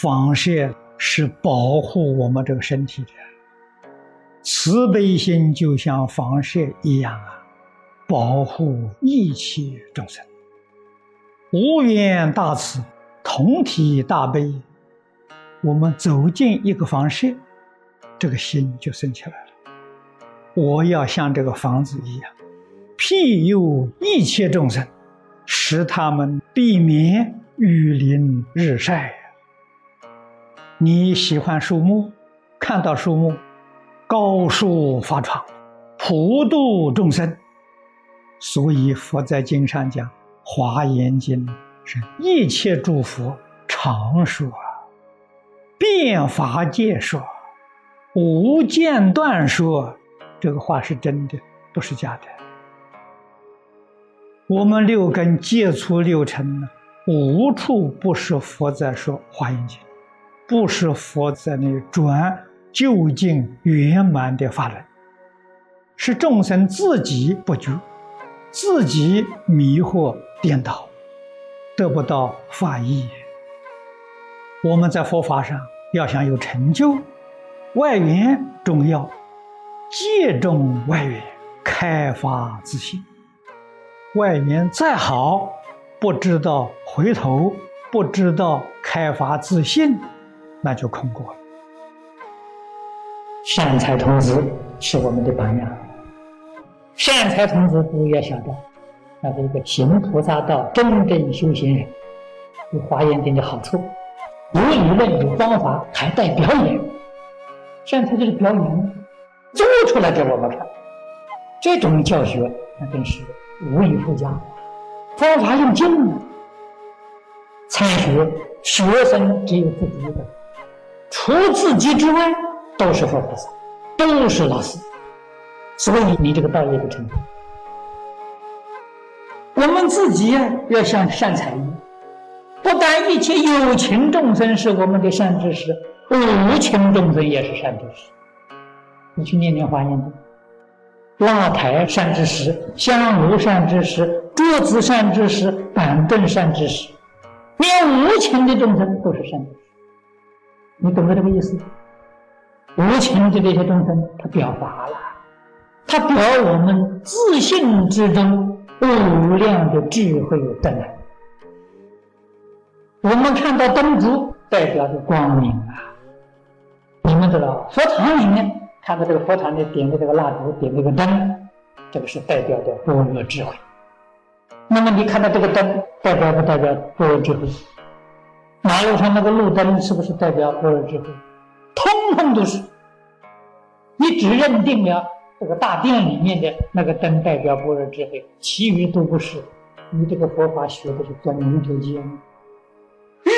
放射是保护我们这个身体的。慈悲心就像放射一样啊，保护一切众生。无缘大慈，同体大悲。我们走进一个房舍，这个心就升起来了。我要像这个房子一样，庇佑一切众生，使他们避免雨淋日晒。你喜欢树木，看到树木，高树发长，普度众生。所以佛在经上讲，《华严经》是一切诸佛常说。变法界说，无间断说，这个话是真的，不是假的。我们六根接触六尘呢，无处不是佛在说《华严经》，不是佛在那转究竟圆满的法轮，是众生自己不觉，自己迷惑颠倒，得不到法益。我们在佛法上要想有成就，外缘重要，借重外缘，开发自信。外缘再好，不知道回头，不知道开发自信，那就空过了。善财童子是我们的榜样。善财童子不要晓得，那是一个行菩萨道、真正修行人，有华严经的好处。有理论，有方法，还带表演。善财就是表演，做出来给我们看。这种教学那真是无以复加。方法用尽了，参学学生只有自己一个，除自己之外都是佛菩萨，都是老师。所以你这个道业不成。我们自己呀，要像善财一样。不但一切有情众生是我们的善知识，无情众生也是善知识。你去念念华严经，蜡台善知识，香炉善知识，桌子善知识，板凳善知识，连无情的众生都是善知识。你懂得这个意思？无情的这些众生，他表法了，他表我们自信之中无量的智慧的来。我们看到灯烛代表着光明啊！你们知道，佛堂里面看到这个佛堂里点的这个蜡烛，点这个灯，这个是代表的般若智慧。那么你看到这个灯，代表不代表般若智慧？马路上那个路灯是不是代表般若智慧？通通都是。你只认定了这个大殿里面的那个灯代表般若智慧，其余都不是。你这个佛法学的是钻牛角尖。日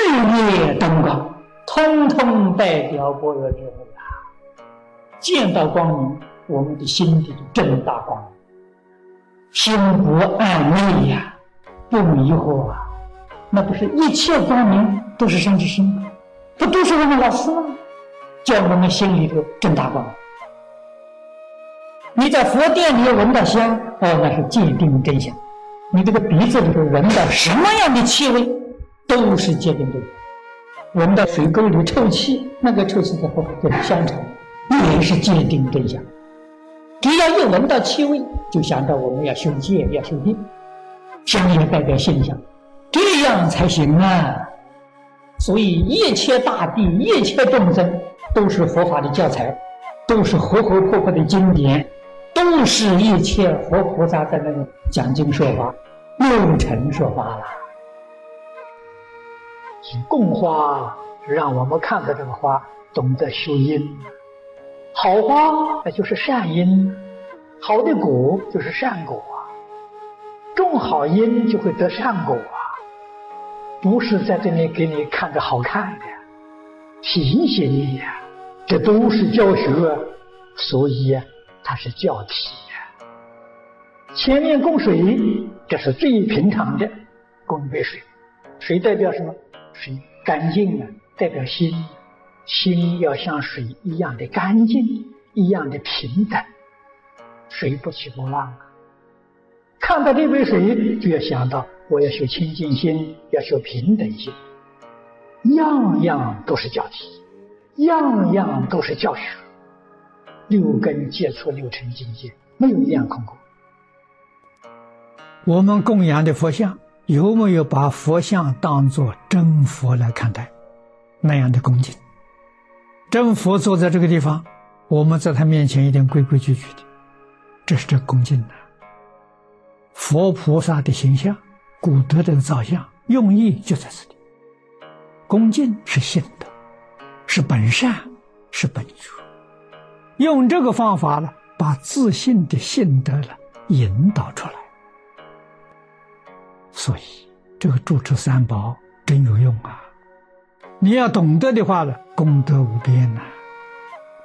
夜灯光，通通代表般若智慧啊！见到光明，我们的心底就正大光明，心不暗昧呀，不迷惑啊！那不是一切光明都是善知识吗？不都是我们老师吗？叫我们心里头正大光。你在佛殿里闻到香，哦，那是界定真相。你这个鼻子里头闻到什么样的气味？都是界定对闻到水沟里臭气，那个臭气在后就是香尘，也是界定真相。只要一闻到气味，就想到我们要修戒，要修定。香也代表现象，这样才行啊！所以一切大地、一切众生，都是佛法的教材，都是活活泼泼的经典，都是一切佛菩萨在那里讲经说法、六尘说法了。供花，让我们看到这个花，懂得修因。好花那就是善因，好的果就是善果啊。种好因就会得善果啊，不是在这里给你看着好看的，提醒你呀，这都是教学，所以它是教体呀。前面供水，这是最平常的，供一杯水，水代表什么？水干净啊，代表心，心要像水一样的干净，一样的平等，水不起波浪啊。看到这杯水，就要想到我要修清净心，要修平等心。样样都是教题，样样都是教学。六根接触六尘境界，没有一样空过。我们供养的佛像，有没有把佛像当作真佛来看待？那样的恭敬。真佛坐在这个地方，我们在他面前一定规规矩矩的，这是这恭敬的。佛菩萨的形象，古德的造像，用意就在这里。恭敬是信德，是本善，是本初。用这个方法呢，把自信的信德呢引导出来。所以，这个住持三宝真有用啊！你要懂得的话呢，功德无边呐。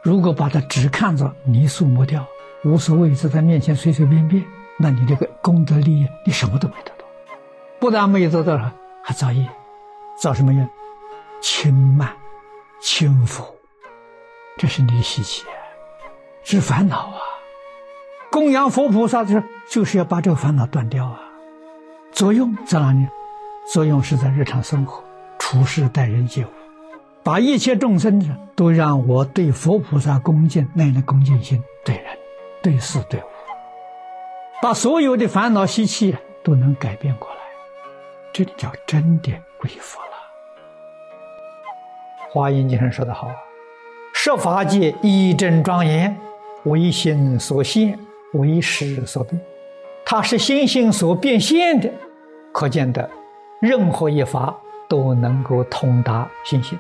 如果把它只看着泥塑磨掉，无所谓，在他面前随随便便，那你这个功德利益，你什么都没得。不但没有得到，还造业，造什么业？轻慢、轻浮，这是你的习气，是烦恼啊！供养佛菩萨就是就是要把这个烦恼断掉啊！作用在哪里？作用是在日常生活、处事待人接物，把一切众生，都让我对佛菩萨恭敬那样的恭敬心，对人、对事、对物，把所有的烦恼习气都能改变过来，这叫真的归佛了。华严经上说的好：“设法界一真庄严，为心所现，为识所变。”它是心性所变现的。可见的，任何一法都能够通达心性，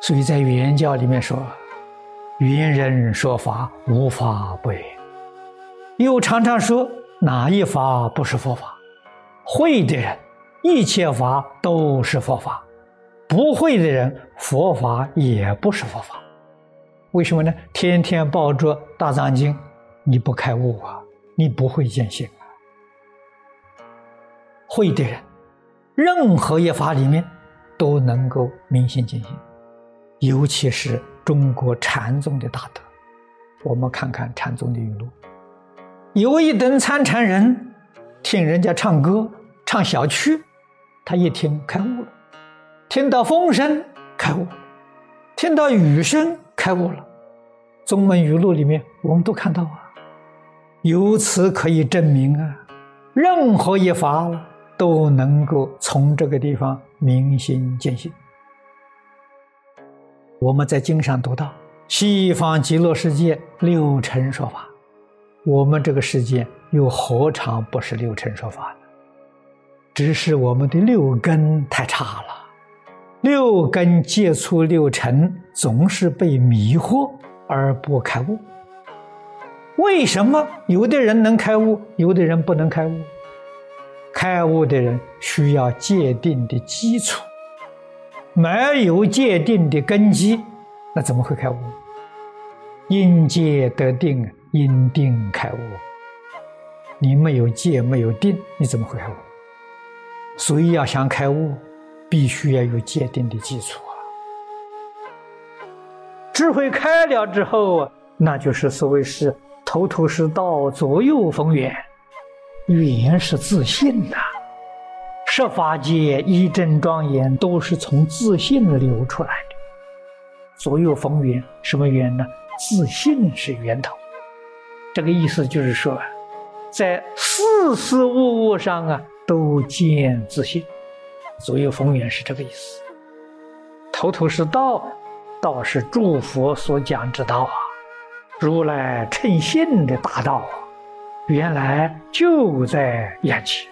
所以在圆教里面说：“圆人说法，无法不圆。”又常常说哪一法不是佛法？会的人，一切法都是佛法；不会的人，佛法也不是佛法。为什么呢？天天抱着大藏经，你不开悟啊，你不会见性啊。会的人，任何一法里面都能够明心见性，尤其是中国禅宗的大德。我们看看禅宗的语录：有一等参禅人，听人家唱歌、唱小曲，他一听开悟了；听到风声开悟了；听到雨声开悟了。宗门语录里面我们都看到啊，由此可以证明啊，任何一法。都能够从这个地方明心见性。我们在经上读到，西方极乐世界六尘说法，我们这个世界又何尝不是六尘说法？只是我们的六根太差了，六根接触六尘，总是被迷惑而不开悟。为什么有的人能开悟，有的人不能开悟？开悟的人需要界定的基础，没有界定的根基，那怎么会开悟？因戒得定，因定开悟。你没有戒，没有定，你怎么会开悟？所以要想开悟，必须要有坚定的基础啊。智慧开了之后，那就是所谓是头头是道，左右逢源。缘是自信呐，设法界一真庄严都是从自信流出来的。左右逢源，什么缘呢？自信是源头。这个意思就是说，在事事物物上啊，都见自信。左右逢源是这个意思。头头是道，道是诸佛所讲之道啊，如来称性的大道啊。原来就在眼前。